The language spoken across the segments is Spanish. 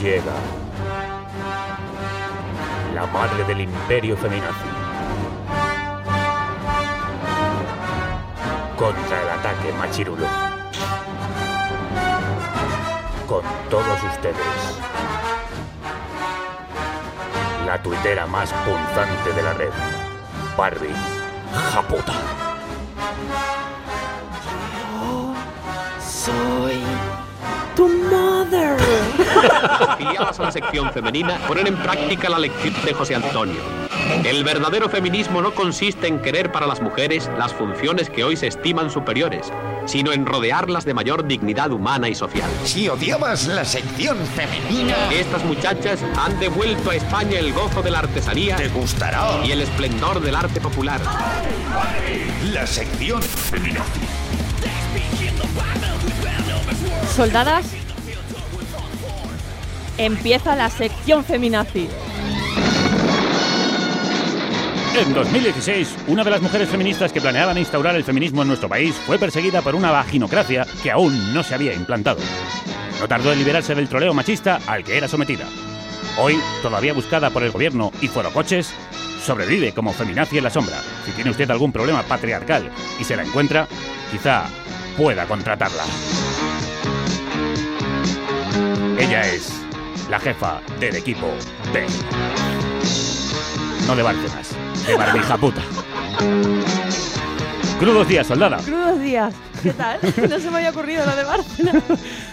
Llega la madre del imperio feminazi. Contra el ataque machirulo. Con todos ustedes. La tuitera más punzante de la red. Barbie. Japuta. Soy A la sección femenina ponen en práctica la lección de José Antonio. El verdadero feminismo no consiste en querer para las mujeres las funciones que hoy se estiman superiores, sino en rodearlas de mayor dignidad humana y social. Si odiabas la sección femenina, Estas muchachas han devuelto a España el gozo de la artesanía te gustará y el esplendor del arte popular. la sección femenina. Soldadas, empieza la sección feminazi. En 2016, una de las mujeres feministas que planeaban instaurar el feminismo en nuestro país fue perseguida por una vaginocracia que aún no se había implantado. No tardó en liberarse del troleo machista al que era sometida. Hoy, todavía buscada por el gobierno y forocoches, sobrevive como feminazi en la sombra. Si tiene usted algún problema patriarcal y se la encuentra, quizá pueda contratarla. Ella es la jefa del equipo B. No de Bárcenas, de Barbija puta. Crudos días, soldada. Crudos días. ¿Qué tal? No se me había ocurrido lo de Bárcenas.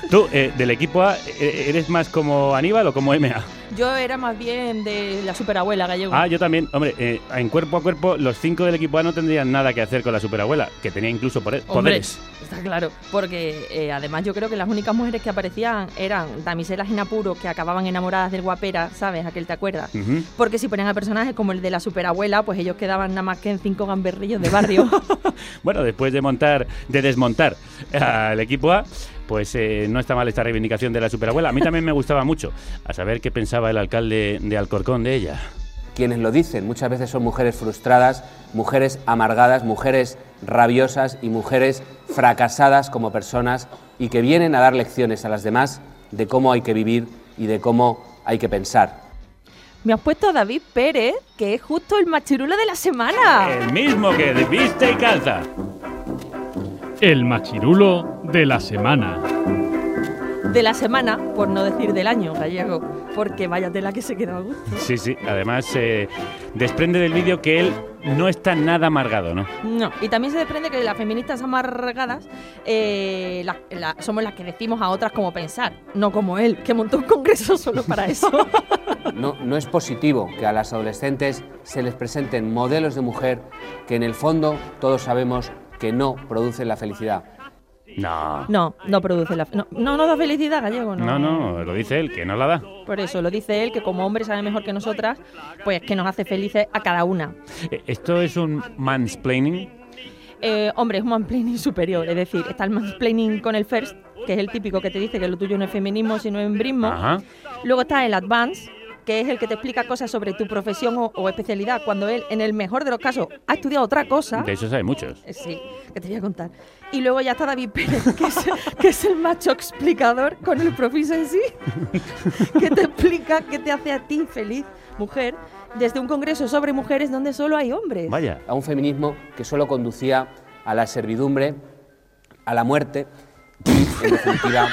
Tú, eh, del equipo A, ¿eres más como Aníbal o como MA? Yo era más bien de la superabuela gallego. Ah, yo también. Hombre, eh, en cuerpo a cuerpo, los cinco del equipo A no tendrían nada que hacer con la superabuela, que tenía incluso pore- Hombre, poderes. está claro, porque eh, además yo creo que las únicas mujeres que aparecían eran damiselas en apuro que acababan enamoradas del guapera, ¿sabes? Aquel te acuerdas. Porque si ponían a personajes como el de la superabuela, pues ellos quedaban nada más que en cinco gamberrillos de barrio. Bueno, después de montar, de desmontar al equipo A, pues eh, no está mal esta reivindicación de la superabuela. A mí también me gustaba mucho. A saber qué pensaba el alcalde de Alcorcón de ella. quienes lo dicen. Muchas veces son mujeres frustradas, mujeres amargadas, mujeres rabiosas y mujeres fracasadas como personas y que vienen a dar lecciones a las demás de cómo hay que vivir y de cómo hay que pensar. Me has puesto a David Pérez, que es justo el machirulo de la semana. El mismo que de viste y calza. El machirulo de la semana. De la semana, por no decir del año gallego, porque vaya tela que se queda a gusto. Sí, sí. Además, eh, desprende del vídeo que él no está nada amargado, ¿no? No, y también se desprende que las feministas amargadas eh, la- la- somos las que decimos a otras cómo pensar, no como él, que montó un congreso solo para eso. No, no es positivo que a las adolescentes se les presenten modelos de mujer que en el fondo todos sabemos que no producen la felicidad. No. No, no produce la... No, no nos da felicidad, gallego, no. No, no, lo dice él, que no la da. Por eso lo dice él, que como hombre sabe mejor que nosotras, pues que nos hace felices a cada una. Eh, ¿Esto es un mansplaining? Eh, hombre, es un mansplaining superior, es decir, está el mansplaining con el first, que es el típico que te dice que lo tuyo no es feminismo, sino embrismo. Ajá. Luego está el advance, que es el que te explica cosas sobre tu profesión o, o especialidad, cuando él, en el mejor de los casos, ha estudiado otra cosa. De eso sabe muchos. Eh, Sí, que te voy a contar. Y luego ya está David Pérez, que es, que es el macho explicador con el profiso en sí, que te explica qué te hace a ti feliz, mujer, desde un congreso sobre mujeres donde solo hay hombres. Vaya. A un feminismo que solo conducía a la servidumbre, a la muerte en definitiva,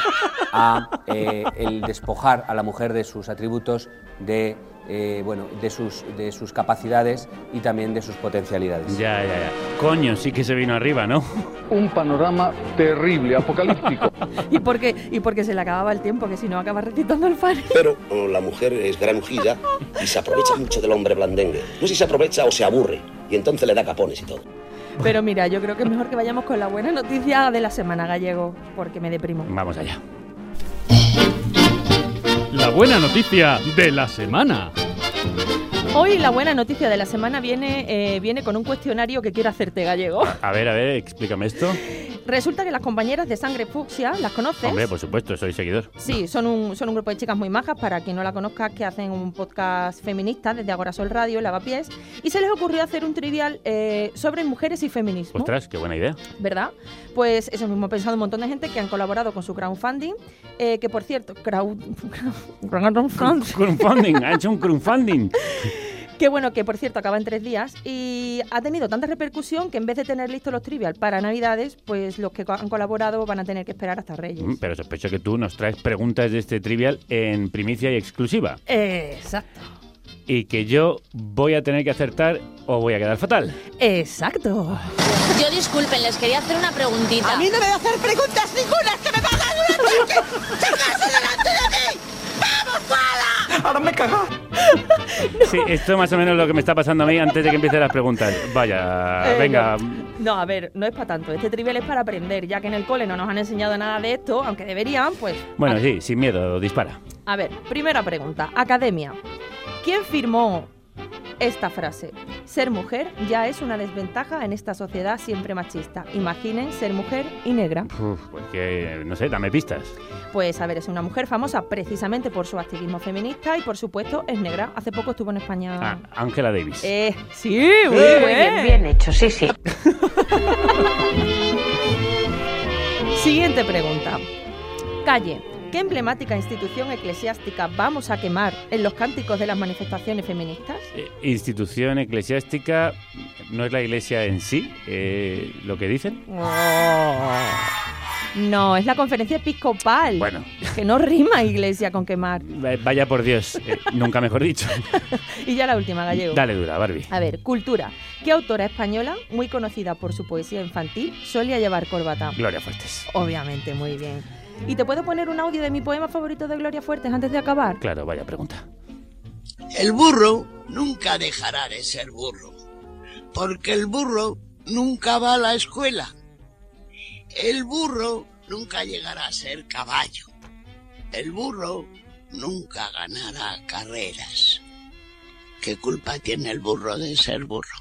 a eh, el despojar a la mujer de sus atributos de eh, bueno, de sus, de sus capacidades y también de sus potencialidades. Ya, ya, ya. Coño, sí que se vino arriba, ¿no? Un panorama terrible, apocalíptico. y porque y porque se le acababa el tiempo, que si no acaba recitando el fan. Pero oh, la mujer es granujilla y se aprovecha mucho del hombre blandengue. No sé si se aprovecha o se aburre. Y entonces le da capones y todo. Pero mira, yo creo que es mejor que vayamos con la buena noticia de la semana gallego, porque me deprimo. Vamos allá. La buena noticia de la semana. Hoy la buena noticia de la semana viene, eh, viene con un cuestionario que quiero hacerte, gallego. A ver, a ver, explícame esto. Resulta que las compañeras de Sangre Fucsia, ¿las conoces? Hombre, por supuesto, soy seguidor. Sí, son un, son un grupo de chicas muy majas, para quien no la conozca, que hacen un podcast feminista desde Agora Sol Radio, Lavapiés, y se les ocurrió hacer un trivial eh, sobre mujeres y feminismo. Ostras, qué buena idea. ¿Verdad? Pues eso mismo ha pensado un montón de gente que han colaborado con su crowdfunding, eh, que por cierto, crowd... crowdfunding... Crowdfunding, ha hecho un crowdfunding. Que bueno, que por cierto acaba en tres días y ha tenido tanta repercusión que en vez de tener listos los trivial para Navidades, pues los que han colaborado van a tener que esperar hasta Reyes. Mm, Pero sospecho que tú nos traes preguntas de este trivial en primicia y exclusiva. Exacto. Y que yo voy a tener que acertar o voy a quedar fatal. Exacto. Yo disculpen, les quería hacer una preguntita. A mí no me va a hacer preguntas ninguna, que me pagan una cheque. ¡Sacase delante de mí! Ahora me caga. Sí, esto es más o menos lo que me está pasando a mí antes de que empiecen las preguntas. Vaya, Eh, venga. No, a ver, no es para tanto. Este trivial es para aprender, ya que en el cole no nos han enseñado nada de esto, aunque deberían, pues... Bueno, sí, sin miedo, dispara. A ver, primera pregunta. Academia. ¿Quién firmó esta frase? Ser mujer ya es una desventaja en esta sociedad siempre machista. Imaginen ser mujer y negra. Uf, pues que, no sé, dame pistas. Pues a ver, es una mujer famosa precisamente por su activismo feminista y por supuesto es negra. Hace poco estuvo en España. Ah, Ángela Davis. Eh, sí, muy bien. hecho, sí, sí. Siguiente pregunta. Calle. ¿Qué emblemática institución eclesiástica vamos a quemar en los cánticos de las manifestaciones feministas? Eh, institución eclesiástica no es la iglesia en sí, eh, lo que dicen. No, es la conferencia episcopal. Bueno. Que no rima iglesia con quemar. Va- Vaya por Dios, eh, nunca mejor dicho. Y ya la última, gallego. Dale dura, Barbie. A ver, cultura. ¿Qué autora española, muy conocida por su poesía infantil, solía llevar corbata? Gloria Fuertes. Obviamente, muy bien. ¿Y te puedo poner un audio de mi poema favorito de Gloria Fuertes antes de acabar? Claro, vaya pregunta. El burro nunca dejará de ser burro, porque el burro nunca va a la escuela. El burro nunca llegará a ser caballo. El burro nunca ganará carreras. ¿Qué culpa tiene el burro de ser burro?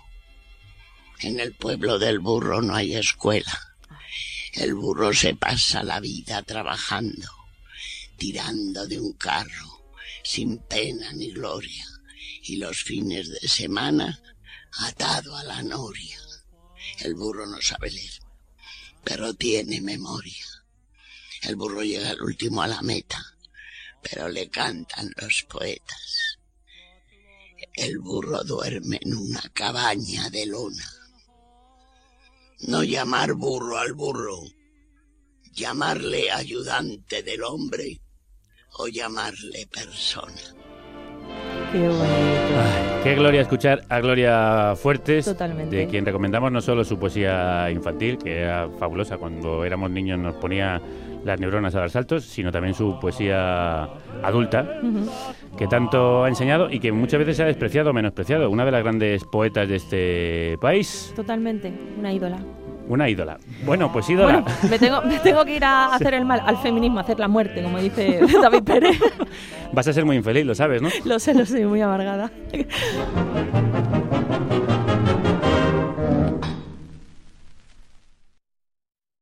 En el pueblo del burro no hay escuela. El burro se pasa la vida trabajando, tirando de un carro, sin pena ni gloria, y los fines de semana atado a la noria. El burro no sabe leer, pero tiene memoria. El burro llega el último a la meta, pero le cantan los poetas. El burro duerme en una cabaña de lona. No llamar burro al burro, llamarle ayudante del hombre o llamarle persona. Qué bonito. Ay, qué gloria escuchar a Gloria Fuertes, Totalmente. de quien recomendamos no solo su poesía infantil, que era fabulosa, cuando éramos niños nos ponía las neuronas a dar saltos, sino también su poesía adulta, que tanto ha enseñado y que muchas veces se ha despreciado o menospreciado. Una de las grandes poetas de este país, Totalmente, una ídola. una ídola. Bueno, pues ídola. Bueno, me tengo, me tengo que ir a hacer el mal, al feminismo, a hacer la muerte, como dice David Pérez. Vas a ser muy infeliz, lo sabes, ¿no? lo sé, lo sé, muy amargada.